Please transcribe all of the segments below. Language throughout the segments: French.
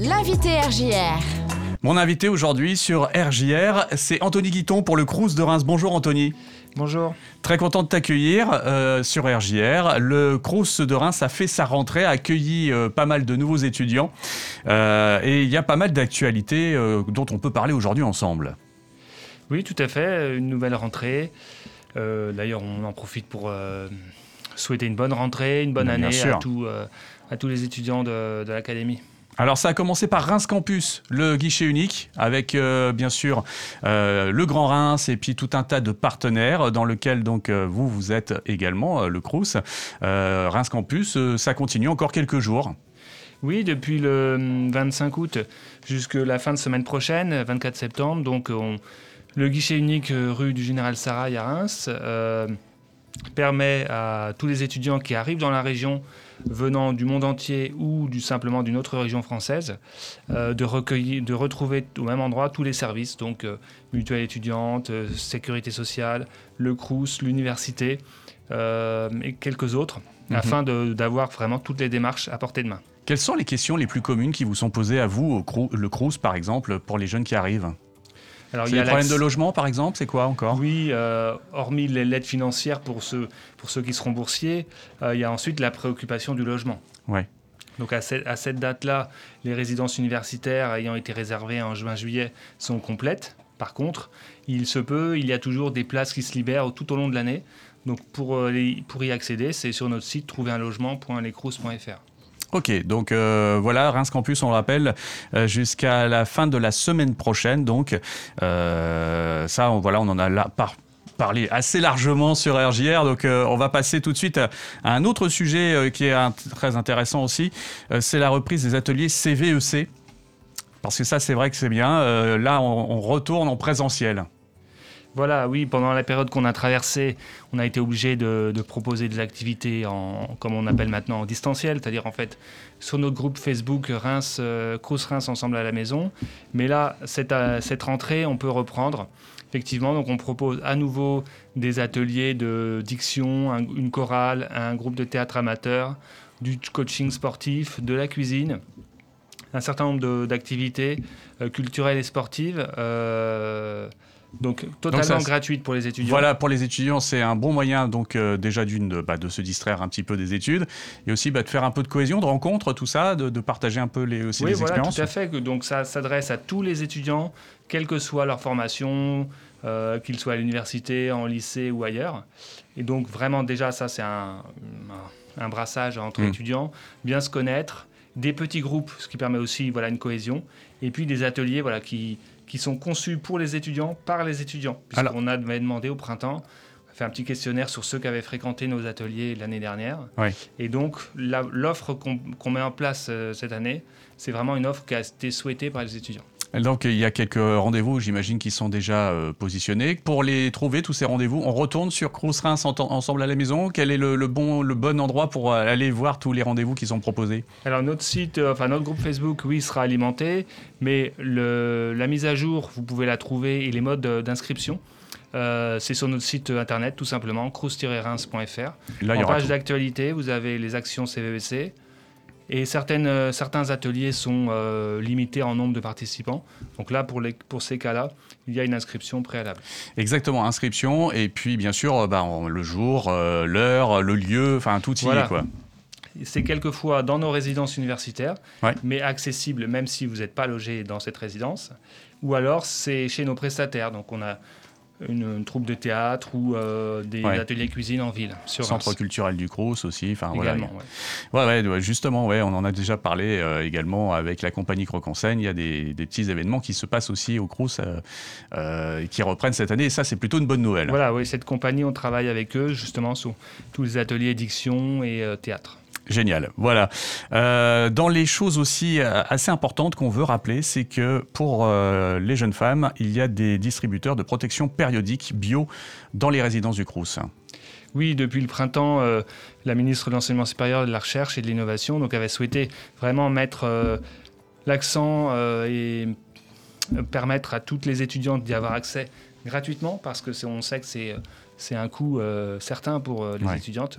L'invité RJR. Mon invité aujourd'hui sur RJR, c'est Anthony Guiton pour le Crous de Reims. Bonjour Anthony. Bonjour. Très content de t'accueillir euh, sur RJR. Le Crous de Reims a fait sa rentrée, a accueilli euh, pas mal de nouveaux étudiants euh, et il y a pas mal d'actualités dont on peut parler aujourd'hui ensemble. Oui, tout à fait. Une nouvelle rentrée. D'ailleurs, on en profite pour souhaiter une bonne rentrée, une bonne année à, à, tous les étudiants de, de l'académie. Alors ça a commencé par Reims Campus, le guichet unique, avec euh, bien sûr euh, le Grand Reims et puis tout un tas de partenaires dans lequel donc euh, vous vous êtes également le Crous. Reims Campus, ça continue encore quelques jours. Oui, depuis le 25 hum, août jusqu'à la fin de semaine prochaine, 24 septembre. Donc le guichet unique rue du Général Sarrail à Reims permet à tous les étudiants qui arrivent dans la région venant du monde entier ou du, simplement d'une autre région française, euh, de, recueillir, de retrouver au même endroit tous les services, donc euh, mutuelle étudiante, euh, sécurité sociale, le CRUS, l'université et quelques autres, mhm. afin d'avoir vraiment toutes les démarches à portée de main. Quelles sont les questions les plus communes qui vous sont posées à vous, au le CRUS par exemple, pour les jeunes qui arrivent? Alors, il y a les problèmes de logement, par exemple, c'est quoi encore? Oui, euh, hormis l'aide financière pour ceux, pour ceux qui seront boursiers, euh, il y a ensuite la préoccupation du logement. Ouais. Donc à, cette, à cette date-là, les résidences universitaires ayant été réservées en juin-juillet sont complètes. Par contre, il se peut, il y a toujours des places qui se libèrent tout au long de l'année. Donc pour, euh, pour y accéder, c'est sur notre site trouverunlogement.lecrous.fr. Ok, donc euh, voilà, Reims Campus, on le rappelle, euh, jusqu'à la fin de la semaine prochaine. Donc euh, ça, on, voilà, on en a parlé assez largement sur RJR. Donc on va passer tout de suite à, un autre sujet qui est très intéressant aussi. c'est la reprise des ateliers CVEC. E Parce que ça, c'est vrai que c'est bien. là, on retourne en présentiel. Voilà, oui, pendant la période qu'on a traversée, on a été obligé de, proposer des activités en, comme on appelle maintenant, en distanciel, c'est-à-dire en fait sur notre groupe Facebook Reims, euh, Reims Ensemble à la Maison. Mais là, cette, euh, cette rentrée, on peut reprendre. Effectivement, donc on propose à nouveau des ateliers de diction, une chorale, un groupe de théâtre amateur, du coaching sportif, de la cuisine, un certain nombre d'activités euh, culturelles et sportives. Euh, donc totalement gratuite pour les étudiants. Voilà, pour les étudiants, c'est un bon moyen donc euh, déjà d'une bah, de se distraire un petit peu des études et aussi bah, de faire un peu de cohésion, de rencontre, tout ça, de, partager un peu les, aussi oui, les voilà, expériences. Tout à fait. Donc ça s'adresse à tous les étudiants, quelle que soit leur formation, euh, qu'ils soient à l'université, en lycée ou ailleurs. Et donc vraiment déjà ça c'est un, un, brassage entre mm. étudiants, bien se connaître, des petits groupes, ce qui permet aussi voilà une cohésion, et puis des ateliers voilà qui qui sont conçus pour les étudiants, par les étudiants. Puisqu'on avait demandé au printemps, on a fait un petit questionnaire sur ceux qui avaient fréquenté nos ateliers l'année dernière. Et donc, l'offre qu'on met en place euh, cette année, c'est vraiment une offre qui a été souhaitée par les étudiants. Donc il y a quelques rendez-vous, j'imagine, qui sont déjà euh, positionnés. Pour les trouver, tous ces rendez-vous, on retourne sur Crous Reims ensemble à la maison. Quel est le, bon, le bon endroit pour euh, aller voir tous les rendez-vous qui sont proposés? Alors notre site, euh, enfin notre groupe Facebook, oui, sera alimenté, mais le, la mise à jour, vous pouvez la trouver et les modes d'inscription. c'est sur notre site internet tout simplement, crous-reims.fr. En page d'actualité, vous avez les actions CVVC, et certaines, euh, certains ateliers sont euh, limités en nombre de participants. Donc là, pour, les, pour ces cas-là, il y a une inscription préalable. Exactement, inscription. Et puis, bien sûr, euh, bah, le jour, l'heure, le lieu, enfin, tout y est. Quoi. C'est quelquefois dans nos résidences universitaires, mais accessible même si vous n'êtes pas logé dans cette résidence. Ou alors, c'est chez nos prestataires. Donc, on a une, troupe de théâtre ou euh, des ateliers cuisine en ville. Sur Centre culturel du Crous aussi. Enfin, ouais. Ouais, justement, ouais, on en a déjà parlé euh, également avec la compagnie Croc-en-Seine. Il y a des, petits événements qui se passent aussi au Crous euh, et qui reprennent cette année. Et ça, c'est plutôt une bonne nouvelle. Voilà, oui, cette compagnie, on travaille avec eux justement sur tous les ateliers diction et théâtre. Génial. Voilà. Euh, dans les choses aussi euh, assez importantes qu'on veut rappeler, c'est que pour euh, les jeunes femmes, il y a des distributeurs de protection périodique bio dans les résidences du Crous. Oui, depuis le printemps, la ministre de l'Enseignement supérieur, de la Recherche et de l'Innovation donc, avait souhaité vraiment mettre l'accent et permettre à toutes les étudiantes d'y avoir accès gratuitement parce que on sait que c'est un coût certain pour les étudiantes.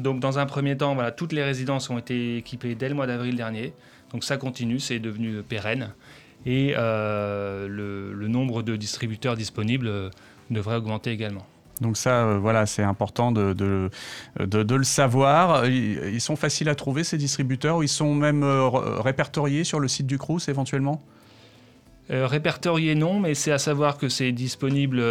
Donc, dans un premier temps, voilà, toutes les résidences ont été équipées dès le mois d'avril dernier. Donc ça continue, c'est devenu pérenne. Et le, le, nombre de distributeurs disponibles devrait augmenter également. Donc ça, euh, voilà, c'est important de, de, de, le savoir. Ils, sont faciles à trouver, ces distributeurs, ou ils sont même euh, répertoriés sur le site du Crous éventuellement? Euh, répertoriés non, mais c'est à savoir que c'est disponible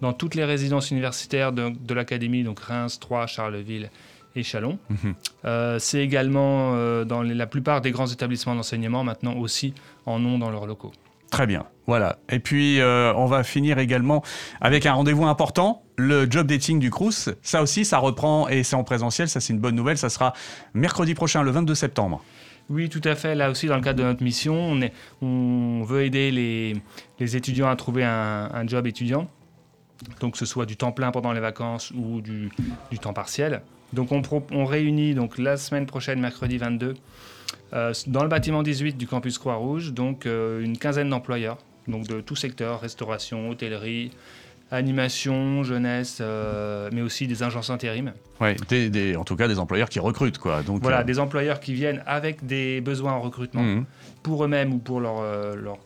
dans toutes les résidences universitaires de, de l'Académie, donc Reims, Troyes, Charleville et Chalon. Mhm. c'est également dans la plupart des grands établissements d'enseignement maintenant aussi en nom dans leurs locaux. Très bien, voilà. Et puis on va finir également avec un rendez-vous important le job dating du Crous, ça aussi, ça reprend et c'est en présentiel, ça c'est une bonne nouvelle, ça sera mercredi prochain, le 22 septembre. Oui, tout à fait. Là aussi, dans le cadre de notre mission, on, est, on veut aider les, étudiants à trouver un, job étudiant, donc que ce soit du temps plein pendant les vacances ou du, temps partiel. Donc on, on, réunit donc la semaine prochaine, mercredi 22, euh, dans le bâtiment 18 du campus Croix-Rouge, donc euh, une quinzaine d'employeurs, donc de tout secteur, restauration, hôtellerie, animation, jeunesse, euh, mais aussi des agences intérim. Oui, en tout cas des employeurs qui recrutent. Quoi. Donc, voilà, des employeurs qui viennent avec des besoins en recrutement, mhm. pour eux-mêmes ou pour leurs leur,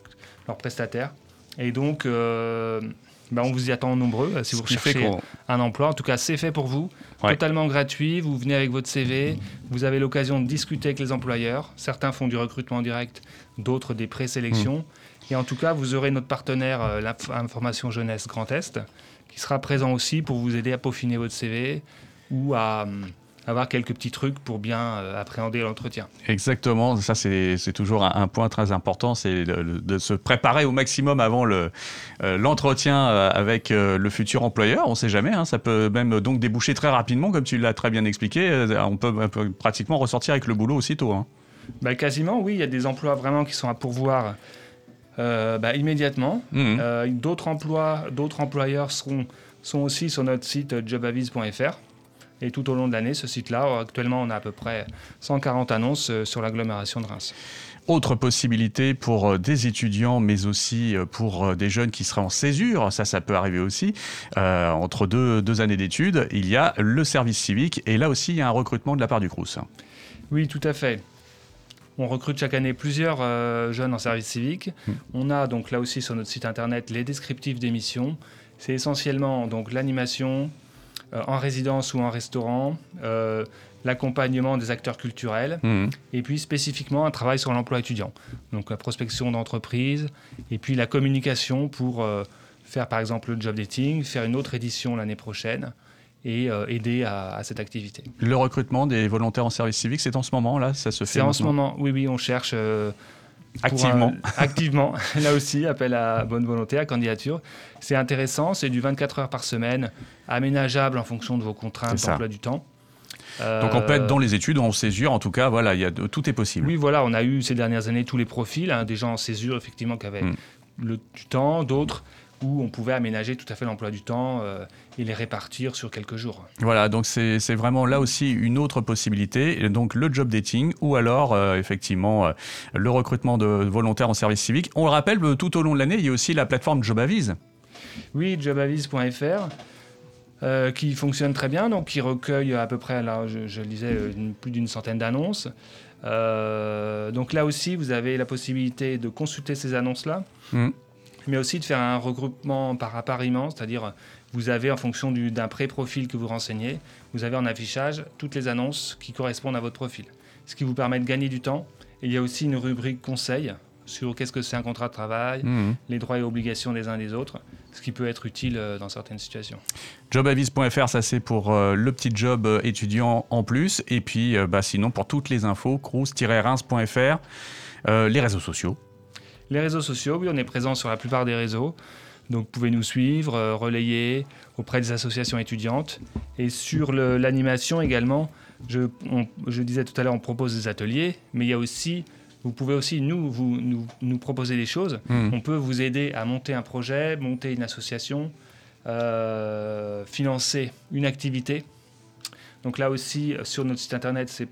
leur prestataires. Et donc, bah, on vous y attend nombreux si vous recherchez un emploi. En tout cas, c'est fait pour vous, totalement gratuit. Vous venez avec votre CV, vous avez l'occasion de discuter avec les employeurs. Certains font du recrutement direct, d'autres des présélections. Mhm. Et en tout cas, vous aurez notre partenaire, euh, l'information jeunesse Grand Est, qui sera présent aussi pour vous aider à peaufiner votre CV ou à hum, avoir quelques petits trucs pour bien euh, appréhender l'entretien. Exactement, ça c'est toujours un, point très important, c'est de, se préparer au maximum avant euh, l'entretien avec le futur employeur. On ne sait jamais, hein, ça peut même donc déboucher très rapidement, comme tu l'as très bien expliqué. On peut, pratiquement ressortir avec le boulot aussitôt. Hein. Bah, quasiment, oui. Il y a des emplois vraiment qui sont à pourvoir euh, bah, immédiatement. Mhm. Euh, d'autres emplois, d'autres employeurs seront, sont aussi sur notre site jobavis.fr. Et tout au long de l'année, ce site-là, actuellement, on a à peu près 140 annonces euh, sur l'agglomération de Reims. Autre possibilité pour des étudiants, mais aussi pour des jeunes qui seraient en césure, ça, ça peut arriver aussi, entre deux, deux années d'études, il y a le service civique, et là aussi, il y a un recrutement de la part du Crous. Oui, tout à fait. On recrute chaque année plusieurs euh, jeunes en service civique. Hmm. On a donc là aussi sur notre site internet les descriptifs d'émissions. C'est essentiellement donc l'animation euh, en résidence ou en restaurant, euh, l'accompagnement des acteurs culturels hmm. et puis spécifiquement un travail sur l'emploi étudiant. Donc la prospection d'entreprise et puis la communication pour faire par exemple le job dating, faire une autre édition l'année prochaine et euh, aider à, cette activité. Le recrutement des volontaires en service civique, c'est en ce moment là Ça se fait C'est en ce moment, oui, oui, on cherche. Euh, activement. activement, là aussi, appel à bonne volonté, à candidature. C'est intéressant, c'est du 24 heures par semaine, aménageable en fonction de vos contraintes d'emploi du temps. Donc on peut être dans les études en césure, en tout cas, voilà, y a tout est possible. Oui, voilà, on a eu ces dernières années tous les profils, hein, des gens en césure effectivement qui avaient hmm. le, du temps, d'autres où on pouvait aménager tout à fait l'emploi du temps euh, et les répartir sur quelques jours. Voilà, donc c'est vraiment là aussi une autre possibilité, donc le job dating ou alors euh, effectivement euh, le recrutement de volontaires en service civique. On le rappelle, tout au long de l'année, il y a aussi la plateforme JobAvise. Oui, jobavise.fr. qui fonctionne très bien, donc qui recueille à peu près, là, je, je lisais, plus d'une centaine d'annonces. donc là aussi, vous avez la possibilité de consulter ces annonces-là. Mmh mais aussi de faire un regroupement par appariement, c'est-à-dire vous avez en fonction d'un pré-profil que vous renseignez, vous avez en affichage toutes les annonces qui correspondent à votre profil, ce qui vous permet de gagner du temps. il y a aussi une rubrique conseil sur qu'est-ce que c'est un contrat de travail, mmh. les droits et obligations des uns des autres, ce qui peut être utile euh, dans certaines situations. Jobavis.fr, ça c'est pour euh, le petit job euh, étudiant en plus, et puis bah, sinon pour toutes les infos, crous-reims.fr, les réseaux sociaux, les réseaux sociaux, oui, on est présent sur la plupart des réseaux. Donc vous pouvez nous suivre, euh, relayer auprès des associations étudiantes. Et sur l'animation également, je, disais tout à l'heure, on propose des ateliers, mais il y a aussi, vous pouvez aussi nous, vous, nous, proposer des choses. Hmm. On peut vous aider à monter un projet, monter une association, euh, financer une activité. Donc là aussi, sur notre site internet, c'est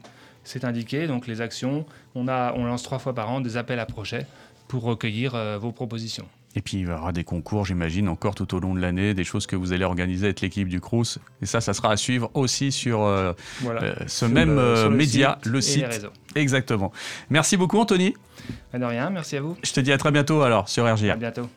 indiqué. Donc les actions, on, a, on lance trois fois par an des appels à projets pour recueillir euh, vos propositions. Et puis il y aura des concours, j'imagine, encore tout au long de l'année, des choses que vous allez organiser avec l'équipe du Crous. Et ça, ça sera à suivre aussi sur euh, euh, ce même média, le site. Exactement. Merci beaucoup, Anthony. De rien, merci à vous. Je te dis à très bientôt alors sur RGR. À bientôt.